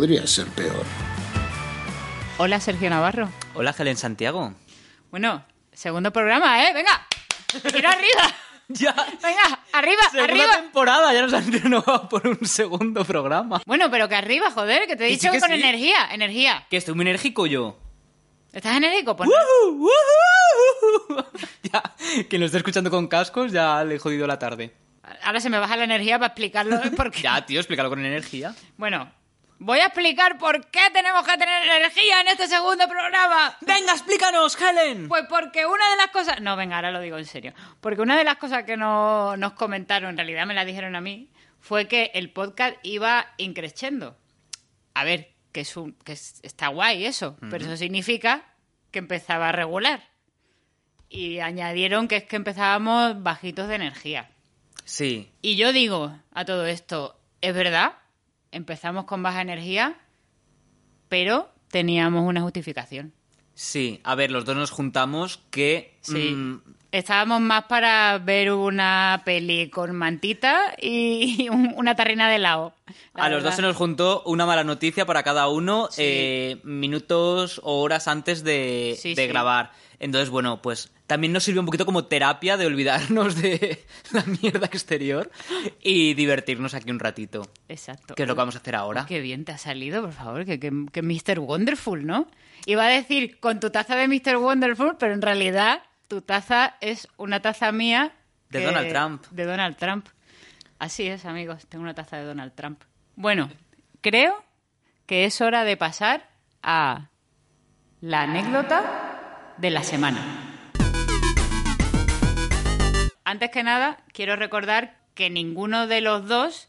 podría ser peor. Hola, Sergio Navarro. Hola, Helen Santiago. Bueno, segundo programa, ¿eh? Venga, quiero arriba. Ya. Venga, arriba, Segunda arriba. temporada, ya nos han renovado por un segundo programa. Bueno, pero que arriba, joder, que te he dicho sí, que con sí. energía, energía. Que estoy muy enérgico yo. ¿Estás enérgico? Pues no. ¡Woohoo! ¡Woohoo! ya, quien lo esté escuchando con cascos ya le he jodido la tarde. Ahora se me baja la energía para explicarlo. Porque... Ya, tío, explícalo con energía. Bueno, voy a explicar por qué tenemos que tener energía en este segundo programa. Venga, explícanos, Helen. Pues porque una de las cosas... No, venga, ahora lo digo en serio. Porque una de las cosas que no- nos comentaron, en realidad me la dijeron a mí, fue que el podcast iba increciendo. A ver, que, es un, que es- está guay eso, pero eso significa que empezaba a regular. Y añadieron que es que empezábamos bajitos de energía. Sí, Y yo digo a todo esto, es verdad, empezamos con baja energía, pero teníamos una justificación. sí. A ver, los dos nos juntamos que... Sí. mm, Estábamos más para ver una peli con mantita y un- una tarrina de helado. la a los dos se nos juntó una mala noticia para cada uno Sí. eh, minutos o horas antes de, Sí, de sí. grabar. Entonces, bueno, pues también nos sirvió un poquito como terapia de olvidarnos de la mierda exterior y divertirnos aquí un ratito. Exacto. Que es lo que vamos a hacer ahora. Qué bien te ha salido, por favor, que, que, que Mr. Wonderful, ¿no? Iba a decir con tu taza de Mr. Wonderful, pero en realidad tu taza es una taza mía. De que- Donald Trump. De Donald Trump. Así es, amigos, tengo una taza de Donald Trump. Bueno, creo que es hora de pasar a la anécdota de la semana. Antes que nada, quiero recordar que ninguno de los dos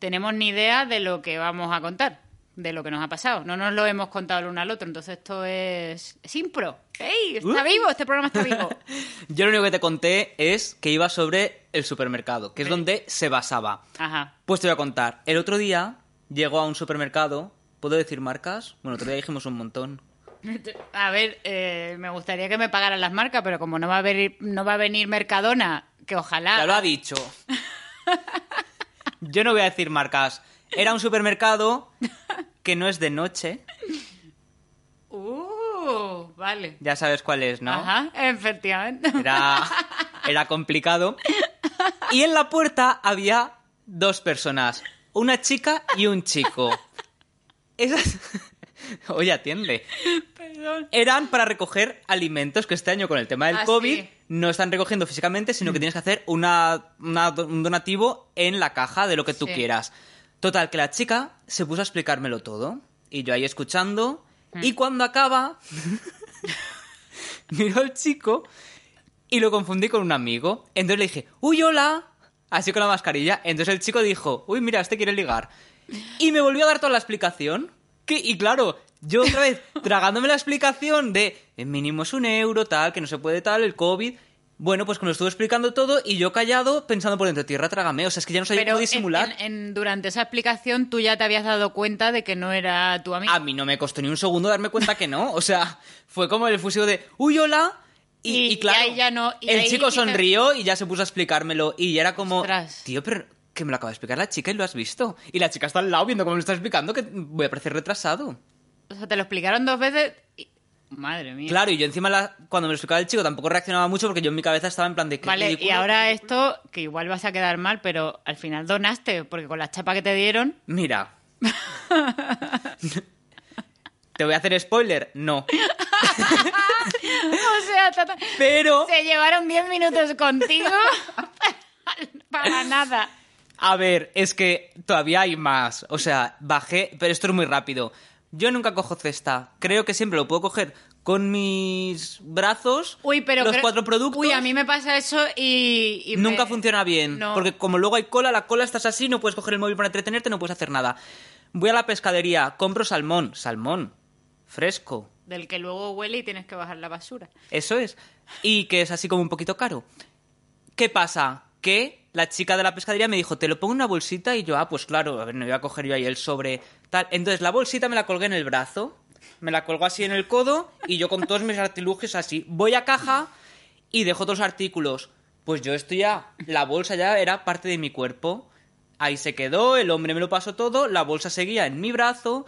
tenemos ni idea de lo que vamos a contar, de lo que nos ha pasado. No nos lo hemos contado el uno al otro, entonces esto es, es impro. ¡Ey! Está Uh. vivo, este programa está vivo. Yo lo único que te conté es que iba sobre el supermercado, que es donde se basaba. Ajá. Pues te voy a contar. El otro día llegó a un supermercado. ¿Puedo decir marcas? Bueno, otro día dijimos un montón. A ver, eh, me gustaría que me pagaran las marcas, pero como no va a venir, no va a venir Mercadona, que ojalá. Ya lo ha dicho. Yo no voy a decir marcas. Era un supermercado que no es de noche. Uh, vale. Ya sabes cuál es, ¿no? Ajá, efectivamente. Era, era complicado. Y en la puerta había dos personas. Una chica y un chico. Esas... Oye, atiende. Perdón. eran para recoger alimentos que este año con el tema del Ah, COVID sí. no están recogiendo físicamente, sino que tienes que hacer una, una- un donativo en la caja de lo que tú Sí. quieras. Total, que la chica se puso a explicármelo todo. Y yo ahí escuchando. Mm. Y cuando acaba, miró al chico y lo confundí con un amigo. Entonces le dije, uy, hola. Así con la mascarilla. Entonces el chico dijo, uy, mira, este quiere ligar. Y me volvió a dar toda la explicación. Que, y claro, yo otra vez tragándome la explicación de el mínimo es un euro, tal, que no se puede tal, el COVID. Bueno, pues que me lo estuvo explicando todo y yo callado pensando por dentro, tierra, trágame. O sea, es que ya no sabía cómo disimular. en- en- durante esa explicación tú ya te habías dado cuenta de que no era tu amigo. A mí no me costó ni un segundo darme cuenta que no. O sea, fue como el fusivo de, uy, hola. Y, Y- y claro, y ahí ya no- el ahí chico sonrió y ya se puso a explicármelo. Y era como, Ostras. tío, pero que me lo acaba de explicar la chica y lo has visto. Y la chica está al lado viendo cómo me lo está explicando, que voy a parecer retrasado. O sea, te lo explicaron dos veces y... Madre mía. Claro, y yo encima la- cuando me lo explicaba el chico tampoco reaccionaba mucho porque yo en mi cabeza estaba en plan de que Vale, y ahora esto, que igual vas a quedar mal, pero al final donaste, porque con la chapa que te dieron... Mira. ¿Te voy a hacer spoiler? No. o sea, ta- ta- Pero... se llevaron 10 minutos contigo para nada. A ver, es que todavía hay más. O sea, bajé, pero esto es muy rápido. Yo nunca cojo cesta. Creo que siempre lo puedo coger con mis brazos. Uy, pero... los creo- cuatro productos. Uy, a mí me pasa eso y... y nunca me- funciona bien. No. Porque como luego hay cola, la cola estás así, no puedes coger el móvil para entretenerte, no puedes hacer nada. Voy a la pescadería, compro salmón. Salmón. Fresco. Del que luego huele y tienes que bajar la basura. Eso es. Y que es así como un poquito caro. ¿Qué pasa? Que la chica de la pescadería me dijo, te lo pongo en una bolsita y yo, ah, pues claro, a ver, no voy a coger yo ahí el sobre tal. Entonces la bolsita me la colgué en el brazo, me la colgó así en el codo y yo con todos mis artilugios así. Voy a caja y dejo los artículos. Pues yo esto ya, la bolsa ya era parte de mi cuerpo. ahí se quedó, el hombre me lo pasó todo, la bolsa seguía en mi brazo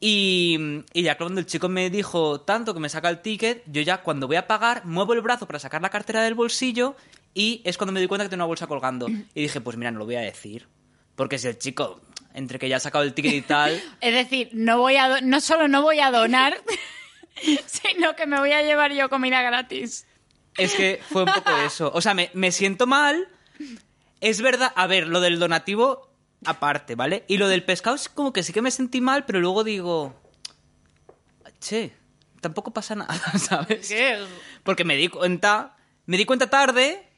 y, y ya cuando el chico me dijo tanto que me saca el ticket, yo ya cuando voy a pagar muevo el brazo para sacar la cartera del bolsillo y es cuando me doy cuenta que tengo una bolsa colgando. Y dije, pues mira, no lo voy a decir. Porque si el chico, entre que ya ha sacado el ticket y tal, Es decir, no voy a no solo no voy a donar, sino que me voy a llevar yo comida gratis. es que fue un poco eso. O sea, me, me siento mal. Es verdad, a ver, lo del donativo aparte, ¿vale? Y lo del pescado es como que sí que me sentí mal, pero luego digo, che, tampoco pasa nada, ¿sabes? ¿Qué? Porque me di cuenta, me di cuenta tarde,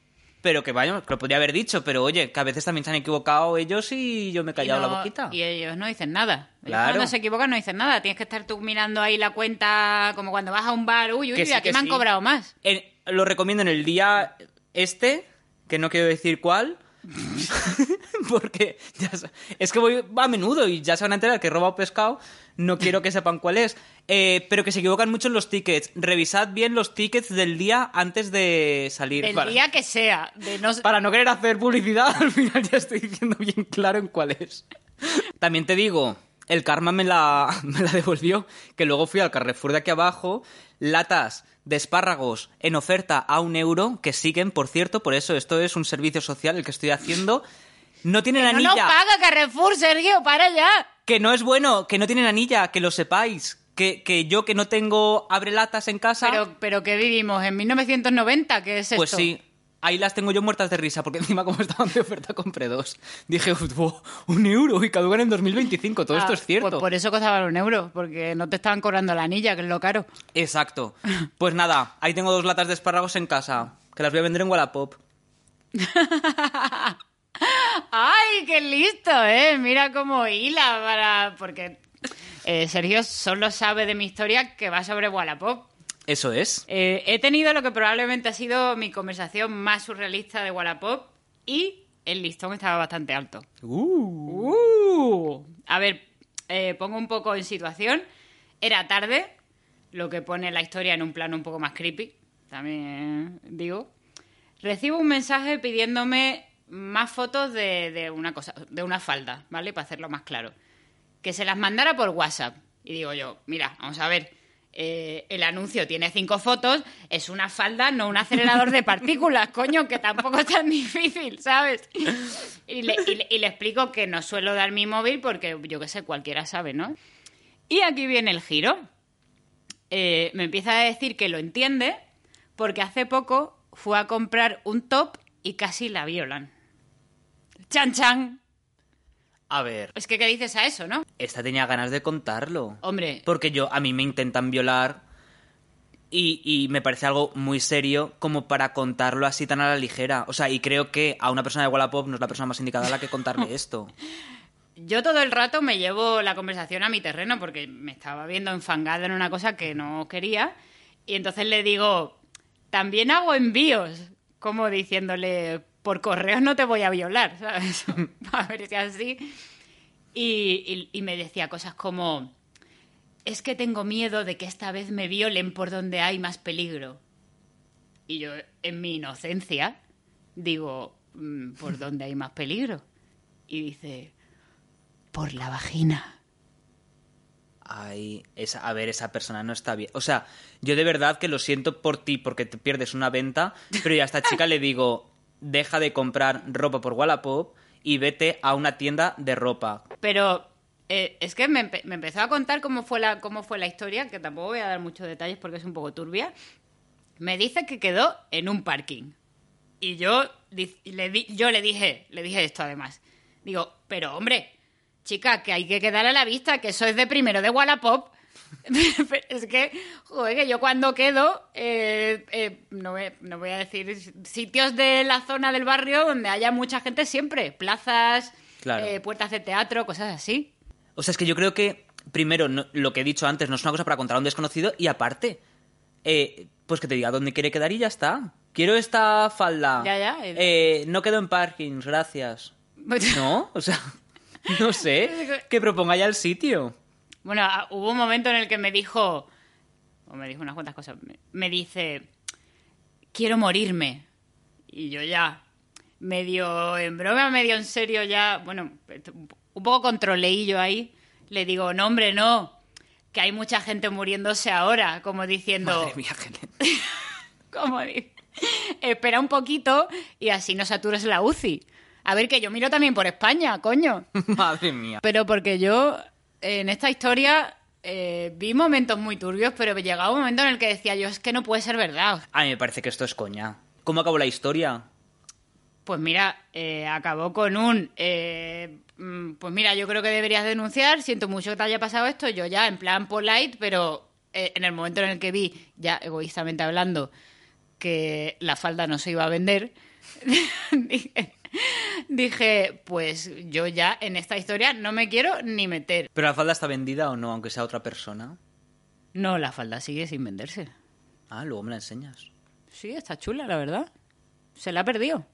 pero que vaya, que lo podría haber dicho, pero oye, que a veces también se han equivocado ellos y yo me he callado la boquita. Y ellos no dicen nada. Ellos Claro. Cuando se equivocan no dicen nada. Tienes que estar tú mirando ahí la cuenta como cuando vas a un bar. Uy, uy, Que sí, aquí que me han cobrado más. En- lo recomiendo en el día este, que no quiero decir cuál, porque ya es que voy a menudo y ya se van a enterar que he robado pescado, no quiero que sepan cuál es, Eh, pero que se equivocan mucho en los tickets. Revisad bien los tickets del día antes de salir. El para, día que sea. De no... para no querer hacer publicidad, al final ya estoy diciendo bien claro en cuál es. También te digo, el karma me la, me la devolvió, que luego fui al Carrefour de aquí abajo, latas de espárragos en oferta a un euro, que siguen, por cierto, por eso esto es un servicio social el que estoy haciendo. No tienen no anilla. nos paga Carrefour, Sergio, para ya. Que no es bueno, que no tienen anilla, que lo sepáis. Que, que yo que no tengo abrelatas en casa, Pero, pero que vivimos en 1990, ¿qué es pues esto? sí. Ahí las tengo yo muertas de risa, porque encima como estaban de oferta compré dos. Dije, "Uf, un euro y caducan en 2025, todo esto Ah, es cierto. Pues por eso costaban un euro, porque no te estaban cobrando la anilla, que es lo caro. Exacto. Pues nada, ahí tengo dos latas de espárragos en casa, que las voy a vender en Wallapop. ¡Ay, qué listo, eh! Mira cómo hila para... Porque eh, Sergio solo sabe de mi historia que va sobre Wallapop. Eso es. Eh, he tenido lo que probablemente ha sido mi conversación más surrealista de Wallapop y el listón estaba bastante alto. Uh. Uh. A ver, eh, pongo un poco en situación. Era tarde, lo que pone la historia en un plano un poco más creepy, también digo. Recibo un mensaje pidiéndome más fotos de, una cosa, de una falda, ¿vale? Para hacerlo más claro. Que se las mandara por WhatsApp. Y digo yo, mira, vamos a ver. eh, el anuncio tiene cinco fotos, es una falda, no un acelerador de partículas, coño, que tampoco es tan difícil, ¿sabes? Y le explico que no suelo dar mi móvil porque, yo qué sé, cualquiera sabe, ¿no? Y aquí viene el giro. Eh, me empieza a decir que lo entiende porque hace poco fue a comprar un top y casi la violan. ¡Chan, chan! A ver, Es que, ¿qué dices a eso, no? esta tenía ganas de contarlo. Hombre, Porque yo, a mí me intentan violar y, y me parece algo muy serio como para contarlo así tan a la ligera. O sea, y creo que a una persona de Wallapop no es la persona más indicada a la que contarle esto. yo todo el rato me llevo la conversación a mi terreno porque me estaba viendo enfangada en una cosa que no quería. Y entonces le digo, también hago envíos, como diciéndole, por correos no te voy a violar, ¿sabes? a ver si así. Y, me decía cosas como, es que tengo miedo de que esta vez me violen por donde hay más peligro. Y yo, en mi inocencia, digo, "Mm, ¿por dónde hay más peligro? Y dice, por la vagina. Ay, esa, a ver, esa persona no está bien. O sea, yo de verdad que lo siento por ti porque te pierdes una venta, pero ya a esta chica le digo, deja de comprar ropa por Wallapop y vete a una tienda de ropa. Pero eh, es que me, empe- me empezó a contar cómo fue, la, cómo fue la historia, que tampoco voy a dar muchos detalles porque es un poco turbia. Me dice que quedó en un parking. Y yo le, di- yo le dije, le dije esto además. Digo, pero hombre, chica, que hay que quedar a la vista, que eso es de primero de Wallapop. Es que, joder, que yo cuando quedo, eh, eh, no, voy, no voy a decir sitios de la zona del barrio donde haya mucha gente siempre, plazas, Claro. eh, puertas de teatro, cosas así. O sea, es que yo creo que, primero, no- lo que he dicho antes no es una cosa para contar a un desconocido y aparte, pues que te diga dónde quiere quedar y ya está. Quiero esta falda. Ya, ya. No quedo en parkings, gracias. ¿No? O sea, no sé. Que proponga ya el sitio. Bueno, ah, hubo un momento en el que me dijo, o me dijo unas cuantas cosas, me, dice, quiero morirme. Y yo ya, medio en broma, medio en serio ya, bueno, un poco controleillo ahí, le digo, no, hombre, no, que hay mucha gente muriéndose ahora, como diciendo... Madre mía, como espera un poquito y así no satures la UCI. A ver, que yo miro también por España, coño. Madre mía. Pero porque yo, en esta historia, eh, vi momentos muy turbios, pero llegaba un momento en el que decía yo, es que no puede ser verdad. A mí me parece que esto es coña. ¿Cómo acabó la historia? Pues mira, eh, acabó con un... eh, mm, pues mira, yo creo que deberías denunciar, siento mucho que te haya pasado esto, yo ya en plan polite, pero eh, en el momento en el que vi, ya egoístamente hablando, que la falda no se iba a vender, dije, dije, pues yo ya en esta historia no me quiero ni meter. ¿Pero la falda está vendida o no, aunque sea otra persona? No, la falda sigue sin venderse. Ah, luego me la enseñas. Sí, está chula, la verdad. Se la ha perdido.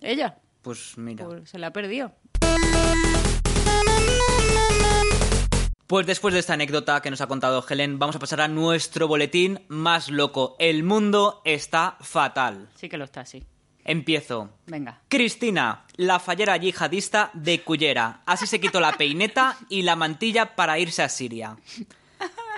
Ella. Pues mira. Pues se la ha perdido. Pues después de esta anécdota que nos ha contado Helen, vamos a pasar a nuestro boletín más loco. El mundo está fatal. Sí que lo está, sí. Empiezo. Venga. Cristina, la fallera yihadista de Cullera. Así se quitó la peineta y la mantilla para irse a Siria.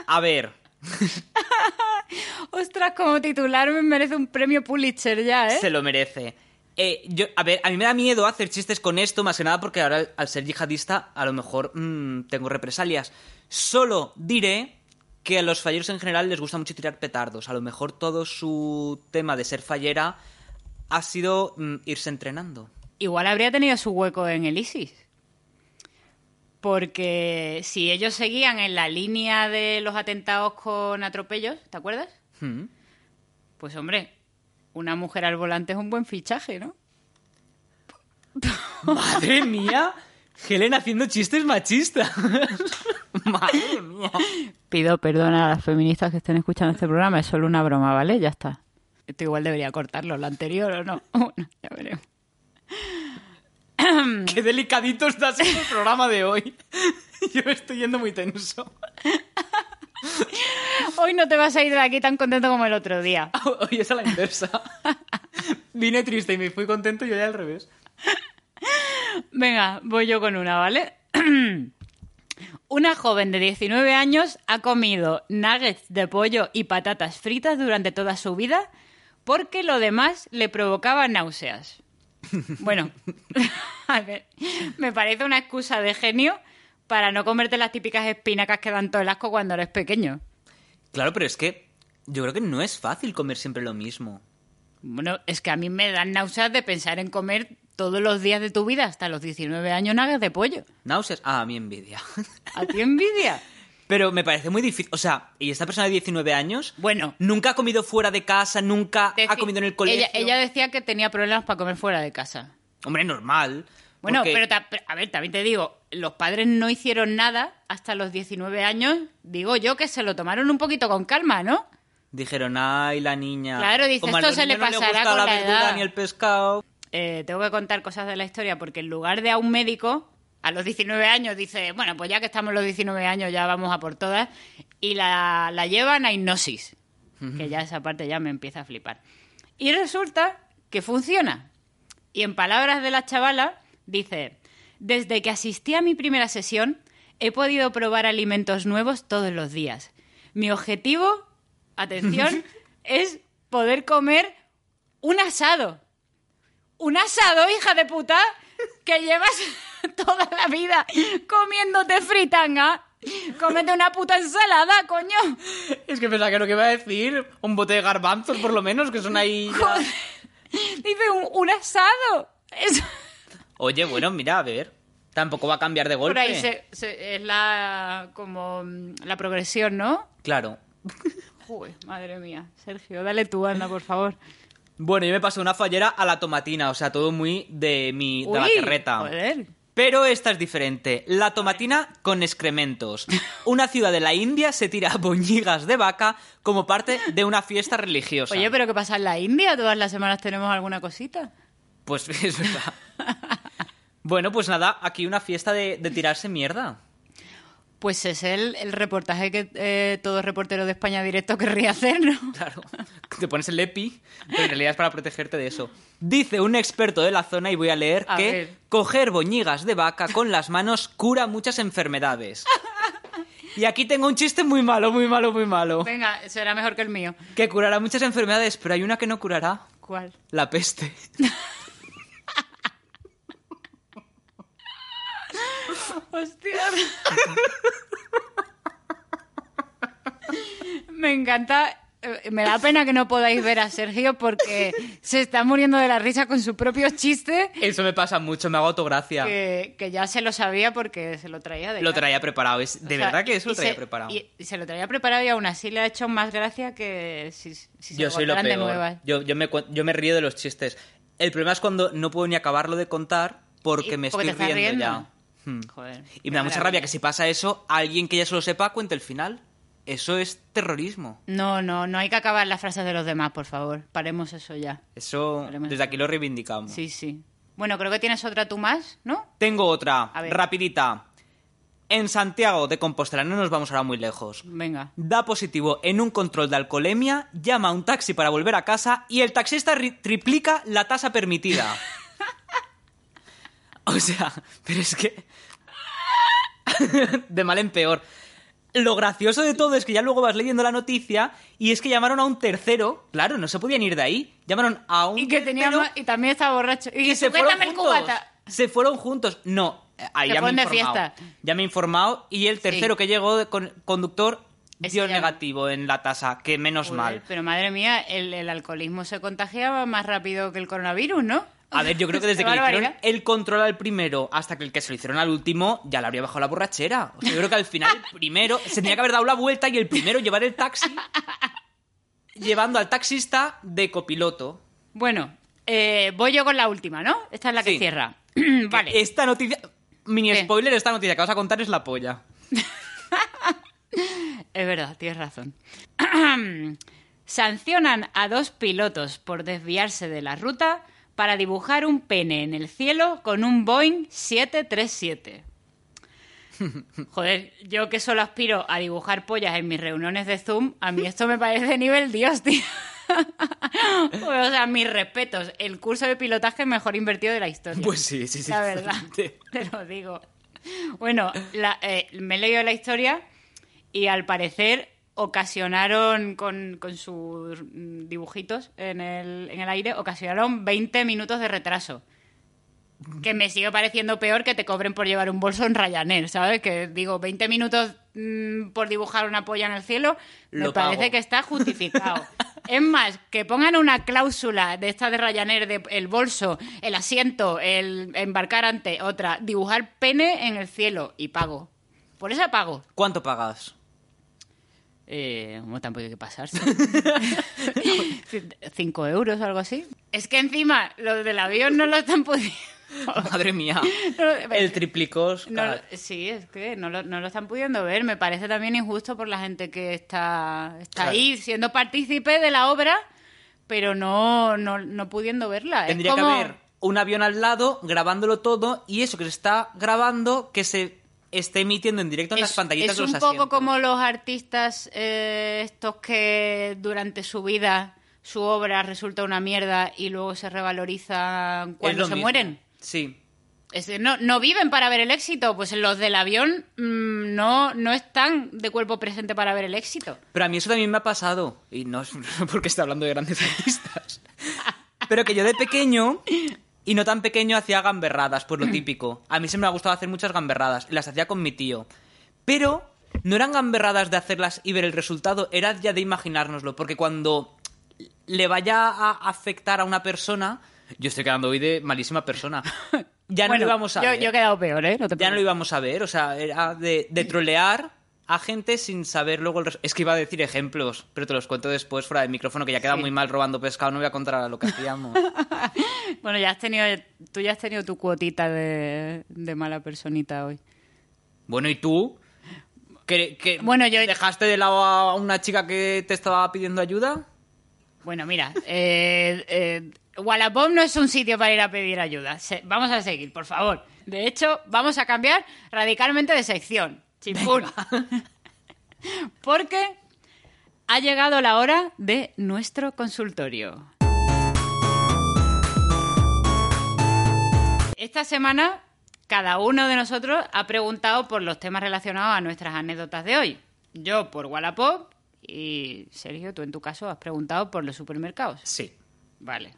A ver, Ostras, como titular me merece un premio Pulitzer ya, ¿eh? se lo merece. Eh, yo, a ver, a mí me da miedo hacer chistes con esto, más que nada porque ahora al ser yihadista a lo mejor mm, tengo represalias. Solo diré que a los falleros en general les gusta mucho tirar petardos. A lo mejor todo su tema de ser fallera ha sido mm, irse entrenando. Igual habría tenido su hueco en el ISIS. Porque si ellos seguían en la línea de los atentados con atropellos, ¿te acuerdas? Hmm. Pues hombre, una mujer al volante es un buen fichaje, ¿no? Madre mía, Helen haciendo chistes machistas. Madre mía. Pido perdón a las feministas que estén escuchando este programa, es solo una broma, ¿vale? Ya está. Esto igual debería cortarlo, lo anterior o no. Bueno, ya veremos. Qué delicadito está siendo el programa de hoy. Yo estoy yendo muy tenso. Hoy no te vas a ir de aquí tan contento como el otro día. Hoy es a la inversa. Vine triste y me fui contento y hoy al revés. Venga, voy yo con una, ¿vale? Una joven de 19 años ha comido nuggets de pollo y patatas fritas durante toda su vida porque lo demás le provocaba náuseas. Bueno, a ver, me parece una excusa de genio para no comerte las típicas espinacas que dan todo el asco cuando eres pequeño. Claro, pero es que yo creo que no es fácil comer siempre lo mismo. Bueno, es que a mí me dan náuseas de pensar en comer todos los días de tu vida hasta los 19 años nuggets de pollo. Náuseas. Ah, a mí envidia. ¿A ti envidia? Pero me parece muy difícil. O sea, y esta persona de 19 años Bueno, nunca ha comido fuera de casa, nunca ha comido en el colegio. Ella, ella decía que tenía problemas para comer fuera de casa. Hombre, normal. Bueno, porque- pero a ver, también te digo, los padres no hicieron nada hasta los 19 años. Digo yo que se lo tomaron un poquito con calma, ¿no? Dijeron, ay, la niña. Claro, dice, Como esto se le niños no pasará gusta con la la verdura edad. ni el pescado. Eh, tengo que contar cosas de la historia porque en lugar de a un médico, a los 19 años dice, bueno, pues ya que estamos los 19 años ya vamos a por todas, y la, la llevan a hipnosis, que ya esa parte ya me empieza a flipar. Y resulta que funciona. Y en palabras de la chavala, dice, desde que asistí a mi primera sesión, he podido probar alimentos nuevos todos los días. Mi objetivo, atención, es poder comer un asado. ¿Un asado, hija de puta? Que llevas toda la vida comiéndote fritanga. Cómete una puta ensalada, coño. Es que pensaba que lo que iba a decir, un bote de garbanzos por lo menos, que son ahí... ya- Joder. Dice un, un asado. Es- Oye, bueno, mira, a ver. Tampoco va a cambiar de golpe. por ahí se- se- es la como mm, la progresión, ¿no? Claro. Joder, madre mía. Sergio, dale tú, anda, por favor. Bueno, yo me pasé una fallera a la tomatina, o sea, todo muy de mi de la Uy, terreta. Joder. Pero esta es diferente. La tomatina con excrementos. Una ciudad de la India se tira boñigas de vaca como parte de una fiesta religiosa. Oye, pero ¿qué pasa en la India? Todas las semanas tenemos alguna cosita. Pues es verdad. bueno, pues nada, aquí una fiesta de, de tirarse mierda. Pues es el, el reportaje que eh, todo reportero de España directo querría hacer, ¿no? Claro. Te pones el EPI, pero en realidad es para protegerte de eso. Dice un experto de la zona, y voy a leer, A que ver. coger boñigas de vaca con las manos cura muchas enfermedades. Y aquí tengo un chiste muy malo, muy malo, muy malo. Venga, será mejor que el mío. Que curará muchas enfermedades, pero hay una que no curará. ¿Cuál? La peste. Hostia. Me encanta. eh, Me da pena que no podáis ver a Sergio porque se está muriendo de la risa con su propio chiste Eso me pasa mucho, me hago autogracia. que, que ya se lo sabía porque se lo traía de Lo traía preparado. Es, de O sea, verdad que eso lo traía se- preparado. Y, y se lo traía preparado y aún así le ha hecho más gracia que si, si se Yo soy lo contaran de nuevas. Yo, yo, me, yo me río de los chistes. El problema es cuando no puedo ni acabarlo de contar porque me porque estoy riendo. ya. Hmm. Joder. Y me da mucha rabia que si pasa eso, alguien que ya se lo sepa cuente el final. Eso es terrorismo. No, no, no hay que acabar las frases de los demás, por favor. Paremos eso ya. Eso desde aquí lo reivindicamos. Sí, sí. Bueno, creo que tienes otra tú más, ¿no? Tengo otra, A ver. rapidita. En Santiago de Compostela, no nos vamos ahora muy lejos. Venga. Da positivo en un control de alcoholemia, llama a un taxi para volver a casa y el taxista ri- triplica la tasa permitida. o sea, pero es que... de mal en peor. Lo gracioso de todo es que ya luego vas leyendo la noticia y es que llamaron a un tercero. Claro, no se podían ir de ahí. Llamaron a un Y que tenía tercero y también estaba borracho. Y, y se fueron juntos. cubata. Se fueron juntos. No, eh, ahí ya me he informado. Ya me he informado y el tercero que llegó de con- conductor dio negativo en la tasa, que menos Joder, mal. Pero madre mía, el, el alcoholismo se contagiaba más rápido que el coronavirus, ¿no? A ver, yo creo que desde que le hicieron el control al primero hasta que el que se lo hicieron al último, ya le habría bajado la borrachera. O sea, yo creo que al final el primero se tenía que haber dado la vuelta y el primero llevar el taxi llevando al taxista de copiloto. Bueno, eh, voy yo con la última, ¿no? Esta es la que Sí. cierra. vale. Esta noticia, mini ¿Qué? spoiler, esta noticia que vas a contar es la polla. Es verdad, tienes razón. Sancionan a dos pilotos por desviarse de la ruta para dibujar un pene en el cielo con un Boeing 737. Joder, yo que solo aspiro a dibujar pollas en mis reuniones de Zoom, a mí esto me parece nivel Dios, tío. o sea, mis respetos. El curso de pilotaje mejor invertido de la historia. Pues sí, sí, sí. La verdad, te lo digo. Bueno, la- eh, me he leído la historia y al parecer ocasionaron con, con sus dibujitos en el, en el aire, ocasionaron 20 minutos de retraso. Que me sigue pareciendo peor que te cobren por llevar un bolso en Ryanair, ¿sabes? Que digo, 20 minutos mm, por dibujar una polla en el cielo, me parece que está justificado. es más, que pongan una cláusula de esta de Ryanair de el bolso, el asiento, el embarcar ante otra, dibujar pene en el cielo y pago. Por esa pago. ¿Cuánto pagas? Eh, bueno, tampoco hay que pasarse. Cinco euros o algo así. Es que encima los del avión no lo están pudiendo. Madre mía. No, El triplicos. No, sí, es que no lo, no lo están pudiendo ver. Me parece también injusto por la gente que está, está Claro. ahí siendo partícipe de la obra, pero no, no, no pudiendo verla. Es Tendría como- que haber un avión al lado grabándolo todo y eso que se está grabando que se esté emitiendo en directo en las es, pantallitas es de los un poco asientos. como los artistas eh, estos que durante su vida su obra resulta una mierda y luego se revaloriza Es cuando se mismo. mueren. Sí. Es no, no viven para ver el éxito, pues los del avión mm, no, no están de cuerpo presente para ver el éxito. Pero a mí eso también me ha pasado. Y no es porque está hablando de grandes artistas. Pero que yo de pequeño, y no tan pequeño, hacía gamberradas, pues lo típico. A mí se me ha gustado hacer muchas gamberradas. Y las hacía con mi tío. Pero no eran gamberradas de hacerlas y ver el resultado, era ya de imaginárnoslo. Porque cuando le vaya a afectar a una persona, yo estoy quedando hoy de malísima persona. Ya no Bueno, lo íbamos a yo, ver. yo he quedado peor, ¿eh? No te Ya no lo íbamos a ver, o sea, era de, de trolear a gente sin saber luego el res- Es que iba a decir ejemplos, pero te los cuento después fuera del micrófono, que ya queda Sí. muy mal robando pescado, no voy a contar ahora lo que hacíamos. Bueno, ya has tenido, tú ya has tenido tu cuotita de, de mala personita hoy. bueno, ¿y tú? ¿Que, que Bueno, yo- ¿Dejaste de lado a una chica que te estaba pidiendo ayuda? Bueno, mira, eh, eh, Wallapop no es un sitio para ir a pedir ayuda. Se- vamos a seguir, por favor. De hecho, vamos a cambiar radicalmente de sección. Chimpún. Porque ha llegado la hora de nuestro consultorio. Esta semana cada uno de nosotros ha preguntado por los temas relacionados a nuestras anécdotas de hoy. Yo por Wallapop y Sergio, tú en tu caso has preguntado por los supermercados. Sí. Vale.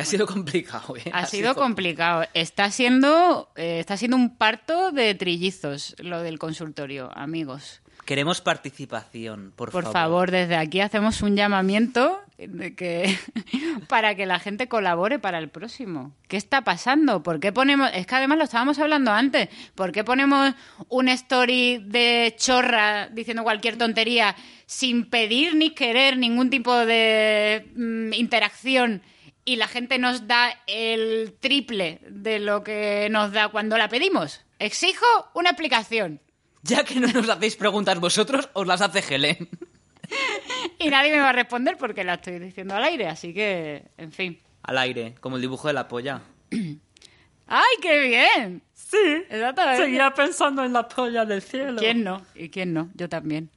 Que ha sido complicado, ¿eh? Ha, sido, complicado. Está siendo, eh, está siendo un parto de trillizos lo del consultorio, amigos. Queremos participación, por, Por favor, desde aquí hacemos un llamamiento de que para que la gente colabore para el próximo. ¿Qué está pasando? ¿Por qué ponemos, es que además lo estábamos hablando antes, ¿por qué ponemos un story de chorra diciendo cualquier tontería sin pedir ni querer ningún tipo de mm, interacción y la gente nos da el triple de lo que nos da cuando la pedimos? Exijo una explicación. Ya que no nos hacéis preguntas vosotros, os las hace Helen. Y nadie me va a responder porque la estoy diciendo al aire, así que, en fin. Al aire, como el dibujo de la polla. ¡Ay, qué bien! Sí, Exactamente. seguía pensando en la polla del cielo. ¿Quién no? ¿Y quién no? Yo también.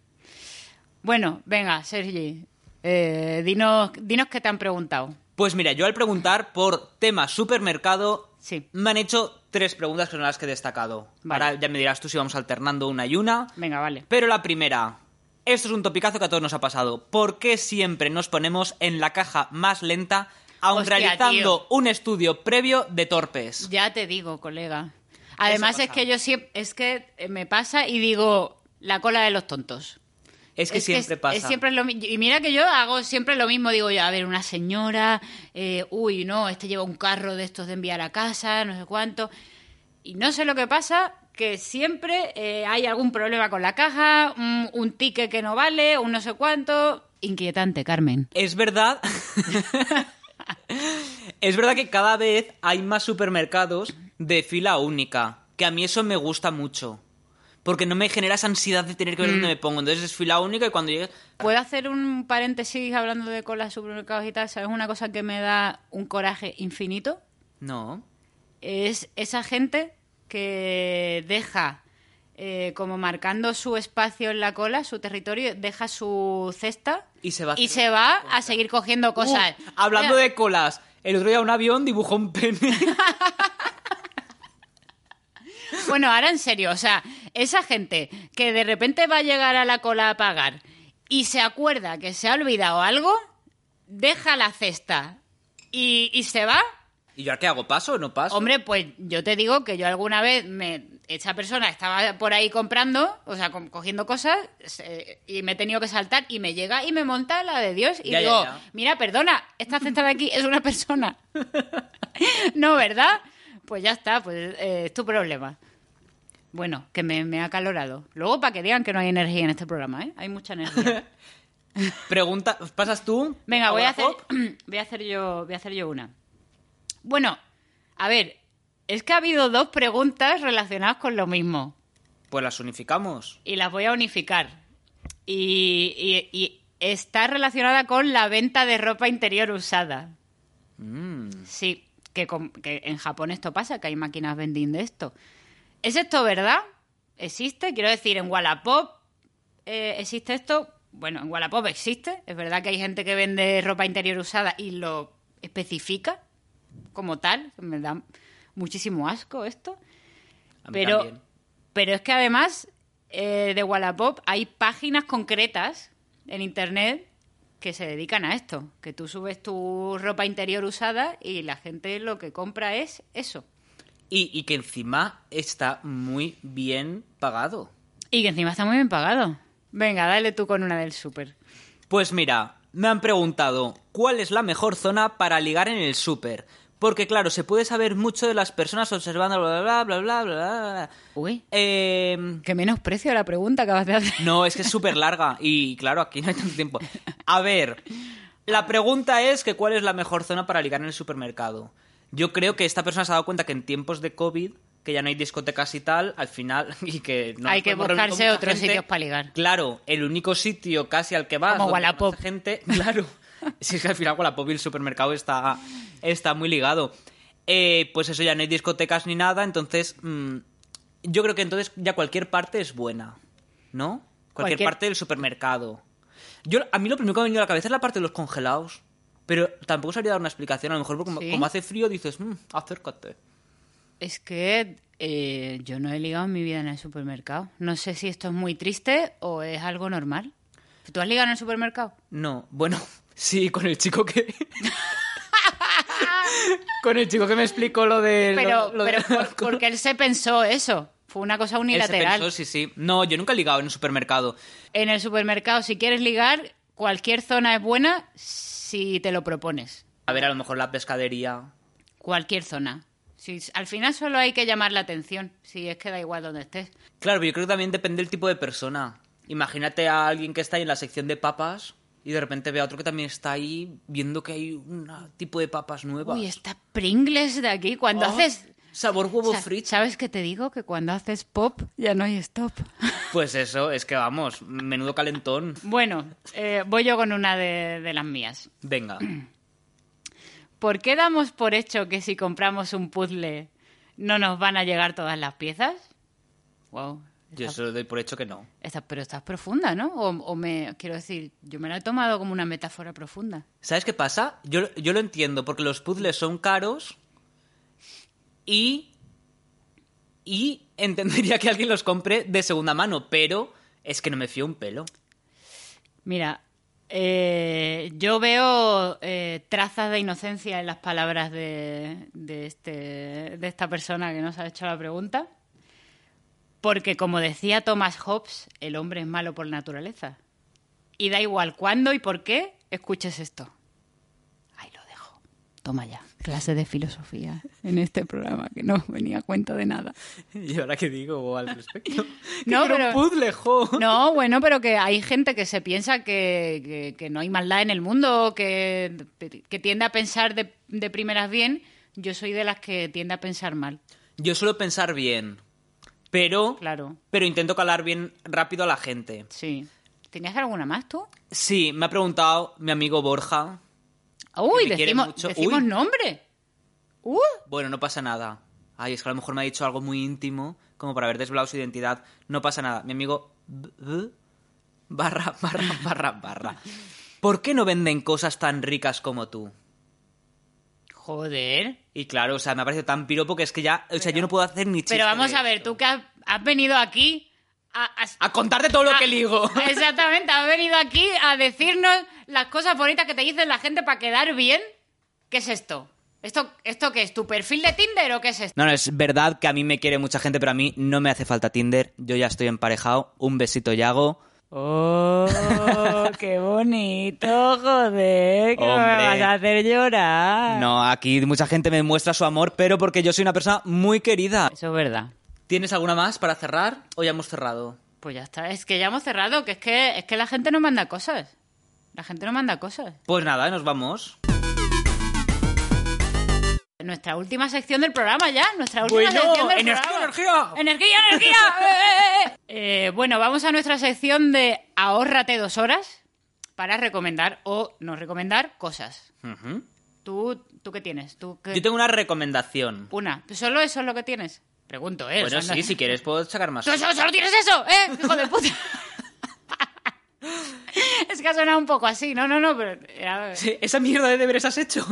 Bueno, venga, Sergi, eh, dinos, dinos qué te han preguntado. Pues mira, yo al preguntar por tema supermercado, Sí. me han hecho tres preguntas que son las que he destacado. Vale. Ahora ya me dirás tú si vamos alternando una y una. Venga, vale. Pero la primera, esto es un topicazo que a todos nos ha pasado. ¿Por qué siempre nos ponemos en la caja más lenta, aun Hostia, realizando tío. un estudio previo de torpes? Ya te digo, colega. Además es que yo siempre, es que me pasa y digo la cola de los tontos. Es que siempre es, pasa. es siempre lo Y mira que yo hago siempre lo mismo. Digo yo, a ver, una señora, eh, uy, no, este lleva un carro de estos de enviar a casa, no sé cuánto. Y no sé lo que pasa, que siempre eh, hay algún problema con la caja, un, un ticket que no vale, un no sé cuánto. Inquietante, Carmen. Es verdad. es verdad que cada vez hay más supermercados de fila única. Que a mí eso me gusta mucho. Porque no me genera esa ansiedad de tener que ver Mm. dónde me pongo. Entonces es fila única y cuando llegues. ¿Puedo hacer un paréntesis hablando de colas supermercados y tal? ¿Sabes una cosa que me da un coraje infinito? No. es esa gente que deja eh, como marcando su espacio en la cola, su territorio, deja su cesta Y se va a y se va a seguir cogiendo cosas. Uh, hablando de colas, el otro día un avión dibujó un pene. Bueno, ahora en serio, o sea, esa gente que de repente va a llegar a la cola a pagar y se acuerda que se ha olvidado algo, deja la cesta y, y se va. ¿Y yo ahora qué hago? ¿Paso o no paso? Hombre, pues yo te digo que yo alguna vez me esa persona estaba por ahí comprando, o sea, cogiendo cosas se- y me he tenido que saltar y me llega y me monta la de Dios y Ya, ya, digo, ya. mira, perdona, esta cesta de aquí es una persona. no, ¿verdad? Pues ya está, pues eh, es tu problema. Bueno, que me, me ha acalorado. Luego para que digan que no hay energía en este programa, ¿eh? Hay mucha energía. Pregunta, ¿pasas tú? Venga, voy a hacer, voy a hacer yo, voy a hacer yo una. Bueno, a ver, es que ha habido dos preguntas relacionadas con lo mismo Pues las unificamos. y las voy a unificar. Y, y- y está relacionada con la venta de ropa interior usada. Mm. Sí, que, con- que en Japón esto pasa, que hay máquinas vending de esto. ¿Es esto verdad? ¿Existe? Quiero decir, en Wallapop eh, existe esto. Bueno, en Wallapop existe. Es verdad que hay gente que vende ropa interior usada y lo especifica como tal. Me da muchísimo asco esto. A mí Pero, también. pero es que además eh, de Wallapop hay páginas concretas en internet que se dedican a esto. Que tú subes tu ropa interior usada y la gente lo que compra es eso. Y, y que encima está muy bien pagado. Y que encima está muy bien pagado. Venga, dale tú con una del súper. Pues mira, me han preguntado cuál es la mejor zona para ligar en el súper. Porque claro, se puede saber mucho de las personas observando bla bla bla bla bla bla. bla. Uy, Eh, qué menosprecio la pregunta que acabas de hacer. no, es que es súper larga y claro, aquí no hay tanto tiempo. A ver, la pregunta es que cuál es la mejor zona para ligar en el supermercado. Yo creo que esta persona se ha dado cuenta que en tiempos de COVID, que ya no hay discotecas y tal, al final, y que no Hay que buscarse otros gente, sitios para ligar. Claro, el único sitio casi al que vas. Como Wallapop. gente, claro. Si es que al final Wallapop y el supermercado está, está muy ligado. Eh, pues eso, ya no hay discotecas ni nada, entonces mm, yo creo que entonces ya cualquier parte es buena, ¿no? Cualquier, Cualquier- parte del supermercado. Yo, a mí lo primero que me ha venido a la cabeza es la parte de los congelados. Pero tampoco sabría dar una explicación. A lo mejor porque como, ¿Sí? como hace frío dices, "Mm, acércate. Es que eh, yo no he ligado en mi vida en el supermercado. No sé si esto es muy triste o es algo normal. ¿Tú has ligado en el supermercado? No, bueno, sí, con el chico que... con el chico que me explicó lo de... Pero, lo- lo de- pero por- porque él se pensó eso. Fue una cosa Él se unilateral. pensó, sí, sí. No, yo nunca he ligado en un supermercado. En el supermercado, si quieres ligar, cualquier zona es buena si te lo propones. A ver, a lo mejor la pescadería... Cualquier zona. Si, al final solo hay que llamar la atención. Si es que da igual donde estés. Claro, pero yo creo que también depende del tipo de persona. Imagínate a alguien que está ahí en la sección de papas y de repente ve a otro que también está ahí viendo que hay un tipo de papas nuevas. Uy, está Pringles de aquí. Cuando Oh, haces... Sabor huevo frito. ¿Sabes qué te digo? Que cuando haces pop ya no hay stop. Pues eso, es que vamos, menudo calentón. Bueno, eh, voy yo con una de, de las mías. Venga. ¿Por qué damos por hecho que si compramos un puzzle no nos van a llegar todas las piezas? Wow. Yo eso doy por hecho que no. pero estás profunda, ¿no? O, o me quiero decir, yo me la he tomado como una metáfora profunda. ¿Sabes qué pasa? Yo, yo lo entiendo, porque los puzzles son caros y. Y entendería que alguien los compre de segunda mano, pero es que no me fío un pelo. Mira, eh, yo veo eh, trazas de inocencia en las palabras de, de, este, de esta persona que nos ha hecho la pregunta. Porque, como decía Thomas Hobbes, el hombre es malo por naturaleza. Y da igual cuándo y por qué, escuches esto. Toma ya. Clase de filosofía en este programa, que no venía a cuento de nada. ¿Y ahora qué digo al respecto? No, pero- puzzle, jo. No, bueno, pero que hay gente que se piensa que, que- que no hay maldad en el mundo, que, que tiende a pensar de, de primeras bien. Yo soy de las que tiende a pensar mal, Yo suelo pensar bien, pero. claro. Pero intento calar bien rápido a la gente. Sí. ¿Tenías alguna más tú? Sí, me ha preguntado mi amigo Borja. Uy, decimos, mucho. decimos Uy. nombre. Uh, Bueno, no pasa nada. Ay, es que a lo mejor me ha dicho algo muy íntimo, como para haber desvelado su identidad. No pasa nada. Mi amigo... Barra, barra, barra, barra. ¿Por qué no venden cosas tan ricas como tú? joder. Y claro, o sea, me ha parecido tan piropo que es que ya... O sea, yo no puedo hacer ni chiste Pero vamos a ver, esto. tú que has, has venido aquí a, a- A contarte todo lo a- que ligo. Exactamente, has venido aquí a decirnos las cosas bonitas que te dice la gente para quedar bien. ¿Qué es esto? ¿Esto, ¿Esto qué es? ¿Tu perfil de Tinder o qué es esto? No, no, es verdad que a mí me quiere mucha gente, pero a mí no me hace falta Tinder. Yo ya estoy emparejado. Un besito, Yago. ¡Oh, qué bonito, joder! que me Hombre. vas a hacer llorar. No, aquí mucha gente me muestra su amor, pero porque yo soy una persona muy querida. Eso es verdad. ¿Tienes alguna más para cerrar o ya hemos cerrado? Pues ya está, es que ya hemos cerrado, que es que, es que la gente no manda cosas. La gente no manda cosas. Pues nada, nos vamos. Nuestra última sección del programa ya, nuestra última Bueno, sección del energía, programa. energía. ¡Energía, energía! ¡Eh, eh, eh! Bueno, vamos a nuestra sección de ahórrate dos horas para recomendar o no recomendar cosas. ¿Tú, ¿tú qué tienes? ¿Tú qué- Yo tengo una recomendación. Una. ¿Solo eso es lo que tienes? Pregunto, ¿eh? O Bueno, sea, sí, no- si quieres puedo sacar más. ¿Tú solo, solo tienes eso? ¿Eh? Hijo de puta. es que ha sonado un poco así. No, no, no, pero era- Sí, ¿Esa mierda de deberes has hecho?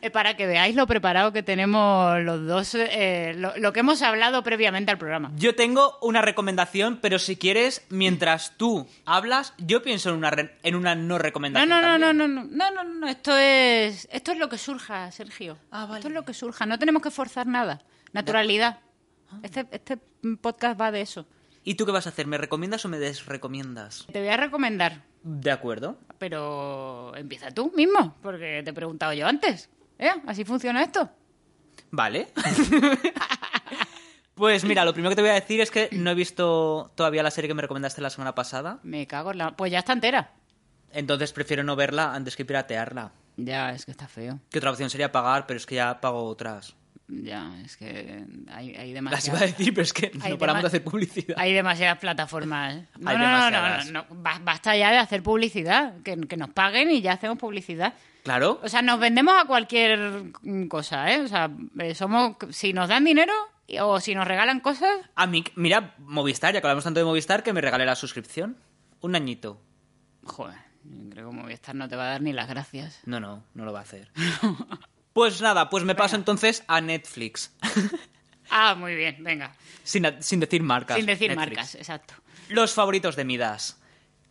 es para que veáis lo preparado que tenemos los dos, eh, lo, lo que hemos hablado previamente al programa. Yo tengo una recomendación, pero si quieres, mientras tú hablas, yo pienso en una, re- en una no No, recomendación. no, no, no, también. no, no, no, no, no, esto es, esto es lo que surja, Sergio. Ah, vale. Esto es lo que surja, no tenemos que forzar nada. Naturalidad. Este, este podcast va de eso. ¿Y tú qué vas a hacer? ¿Me recomiendas o me desrecomiendas? Te voy a recomendar, De acuerdo. pero empieza tú mismo, porque te he preguntado yo antes. ¿Eh? Así funciona esto. Vale. pues mira, lo primero que te voy a decir es que no he visto todavía la serie que me recomendaste la semana pasada. Me cago en la... Pues ya está entera. Entonces prefiero no verla antes que piratearla. Ya, es que está feo. Que otra opción sería pagar, pero es que ya pago otras. Ya, es que hay, hay Las demasiadas... iba a decir, pero es que no paramos de hacer publicidad. Hay demasiadas plataformas. No, Hay no, no, no, demasiadas. no, no. Ba- Basta ya de hacer publicidad. Que, que nos paguen y ya hacemos publicidad. Claro. O sea, nos vendemos a cualquier cosa, ¿eh? O sea, eh, somos... Si nos dan dinero, o si nos regalan cosas, A mí, mira, Movistar, ya que hablamos tanto de Movistar, que me regale la suscripción. Un añito. joder, creo que Movistar no te va a dar ni las gracias. No, no, no lo va a hacer. Pues nada, pues me paso entonces a Netflix. Ah, muy bien, venga. sin, sin decir marcas. Sin decir Netflix. marcas, exacto. Los favoritos de Midas.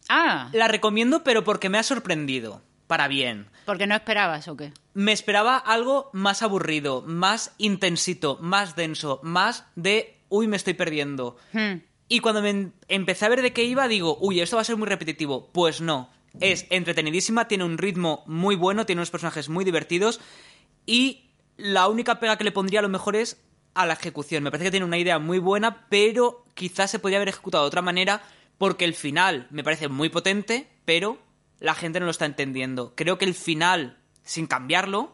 Ah, La recomiendo, pero porque me ha sorprendido. Para bien. porque no esperabas o qué. Me esperaba algo más aburrido, más intensito, más denso, más de, uy, me estoy perdiendo. Hmm. Y cuando me em- empecé a ver de qué iba, digo, uy, esto va a ser muy repetitivo. Pues no. Es entretenidísima, tiene un ritmo muy bueno, tiene unos personajes muy divertidos. Y la única pega que le pondría a lo mejor es a la ejecución. Me parece que tiene una idea muy buena, pero quizás se podría haber ejecutado de otra manera, porque el final me parece muy potente, pero la gente no lo está entendiendo. Creo que el final, sin cambiarlo,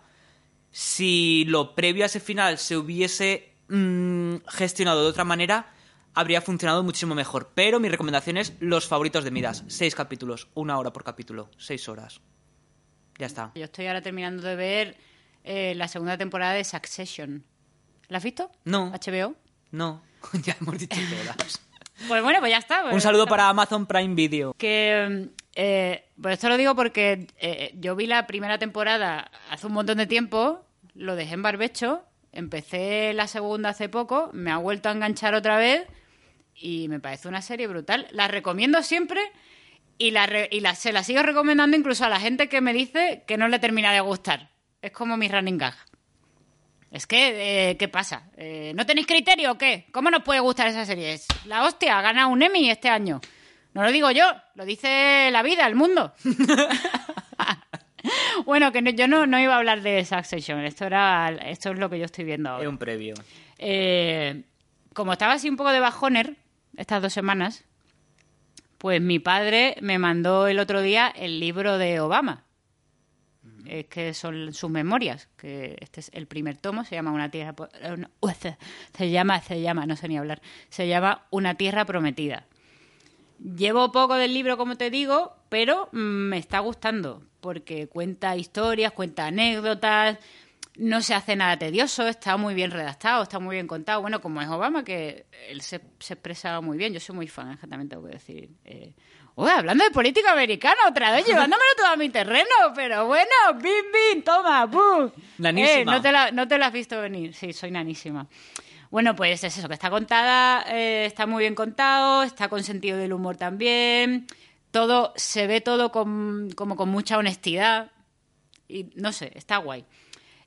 si lo previo a ese final se hubiese mm, gestionado de otra manera, habría funcionado muchísimo mejor. Pero mi recomendación es los favoritos de Midas. Seis capítulos, una hora por capítulo, seis horas. Ya está. Yo estoy ahora terminando de ver eh, la segunda temporada de Succession. ¿La has visto? No. HBO. No, ya hemos dicho todas. Pues bueno, pues ya está. pues Un saludo está. para Amazon Prime Video. Que, eh, pues esto lo digo porque eh, yo vi la primera temporada hace un montón de tiempo, lo dejé en barbecho, empecé la segunda hace poco, me ha vuelto a enganchar otra vez y me parece una serie brutal. La recomiendo siempre y, la re- y la, se la sigo recomendando incluso a la gente que me dice que no le termina de gustar. Es como mi running gag. Es que, eh, ¿qué pasa? Eh, ¿No tenéis criterio o qué? ¿Cómo nos puede gustar esa serie? Es la hostia, ha ganado un Emmy este año. No lo digo yo, lo dice la vida, el mundo. bueno, que no- yo no, no iba a hablar de Succession, esto, era, esto es lo que yo estoy viendo ahora. Es un previo. Eh, como estaba así un poco de bajoner estas dos semanas, pues mi padre me mandó el otro día el libro de Obama. Es que son sus memorias, que este es el primer tomo, se llama Una tierra eh, se, llama, se llama, no sé ni hablar, se llama Una tierra prometida. Llevo poco del libro, como te digo, pero me está gustando porque cuenta historias, cuenta anécdotas, no se hace nada tedioso, está muy bien redactado, está muy bien contado. Bueno, como es Obama, que él se, se expresa muy bien, yo soy muy fan, también tengo que decir. Eh, uy, hablando de política americana otra vez, llevándomelo todo a mi terreno, pero bueno, bim, bim, toma, pum. Nanísima. Eh, no, te la, no te la has visto venir, sí, soy nanísima. Bueno, pues es eso, que está contada, eh, está muy bien contado, está con sentido del humor también, todo, se ve todo con, como con mucha honestidad y no sé, está guay.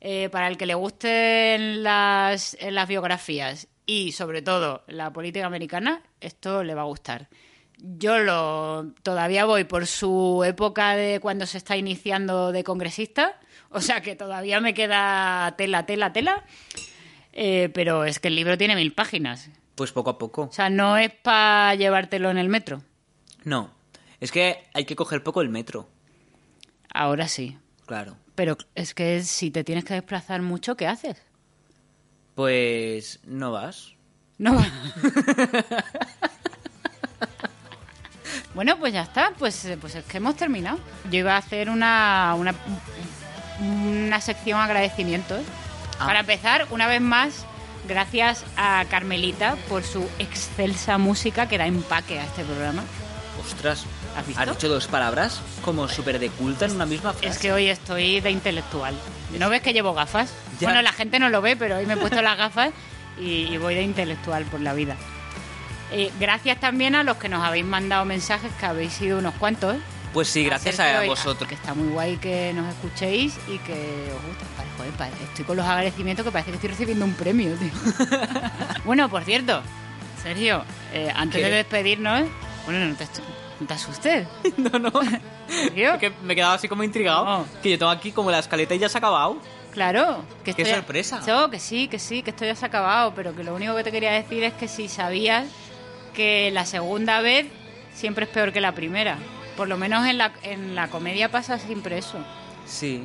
Eh, para el que le gusten las, las biografías y sobre todo la política americana, esto le va a gustar. Yo lo todavía voy por su época de cuando se está iniciando de congresista, o sea que todavía me queda tela, tela, tela. Eh, pero es que el libro tiene mil páginas. Pues poco a poco. O sea, no es para llevártelo en el metro. No. Es que hay que coger poco el metro. Ahora sí. Claro. Pero es que si te tienes que desplazar mucho, ¿qué haces? Pues no vas. No. bueno, pues ya está. Pues, eh, pues es que hemos terminado. Yo iba a hacer una, una, una sección agradecimientos. Ah. Para empezar, una vez más, gracias a Carmelita por su excelsa música que da empaque a este programa. Ostras. ¿Has visto? dicho dos palabras como súper de culta en una misma frase? Es que hoy estoy de intelectual. ¿No ves que llevo gafas? Ya. Bueno, la gente no lo ve, pero hoy me he puesto las gafas y, y voy de intelectual por la vida. Eh, gracias también a los que nos habéis mandado mensajes, que habéis sido unos cuantos. Pues sí, gracias a vosotros. Que está muy guay que nos escuchéis y que os gusta. Vale, joder, pa- estoy con los agradecimientos que parece que estoy recibiendo un premio, tío. bueno, por cierto, Sergio, eh, antes ¿Qué? de despedirnos... Bueno, no te, no te asustes. No, no. Sergio. Es que me he quedado así como intrigado. No. Que yo tengo aquí como la escaleta y ya se ha acabado. Claro, que ¡Qué sorpresa! Yo, que sí, que sí, que esto ya se ha acabado, pero que lo único que te quería decir es que si sabías que la segunda vez siempre es peor que la primera. Por lo menos en la, en la comedia pasa siempre eso. Sí.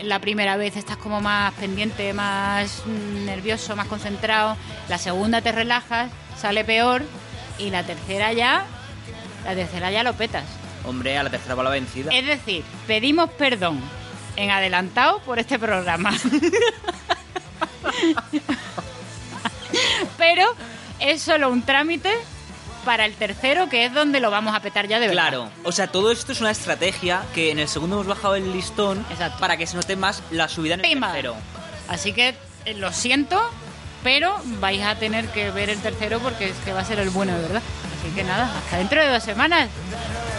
La primera vez estás como más pendiente, más nervioso, más concentrado. La segunda te relajas, sale peor. Y la tercera ya, la tercera ya lo petas. Hombre, a la tercera va la vencida. Es decir, pedimos perdón en adelantado por este programa. pero es solo un trámite para el tercero, que es donde lo vamos a petar ya de verdad. Claro, o sea, todo esto es una estrategia que en el segundo hemos bajado el listón Exacto. para que se note más la subida en el Pimba. tercero. Así que eh, lo siento, pero vais a tener que ver el tercero porque es que va a ser el bueno de verdad. Así que nada, hasta dentro de dos semanas.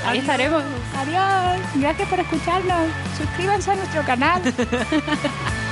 Ahí estaremos. Adiós. Gracias por escucharnos. Suscríbanse a nuestro canal.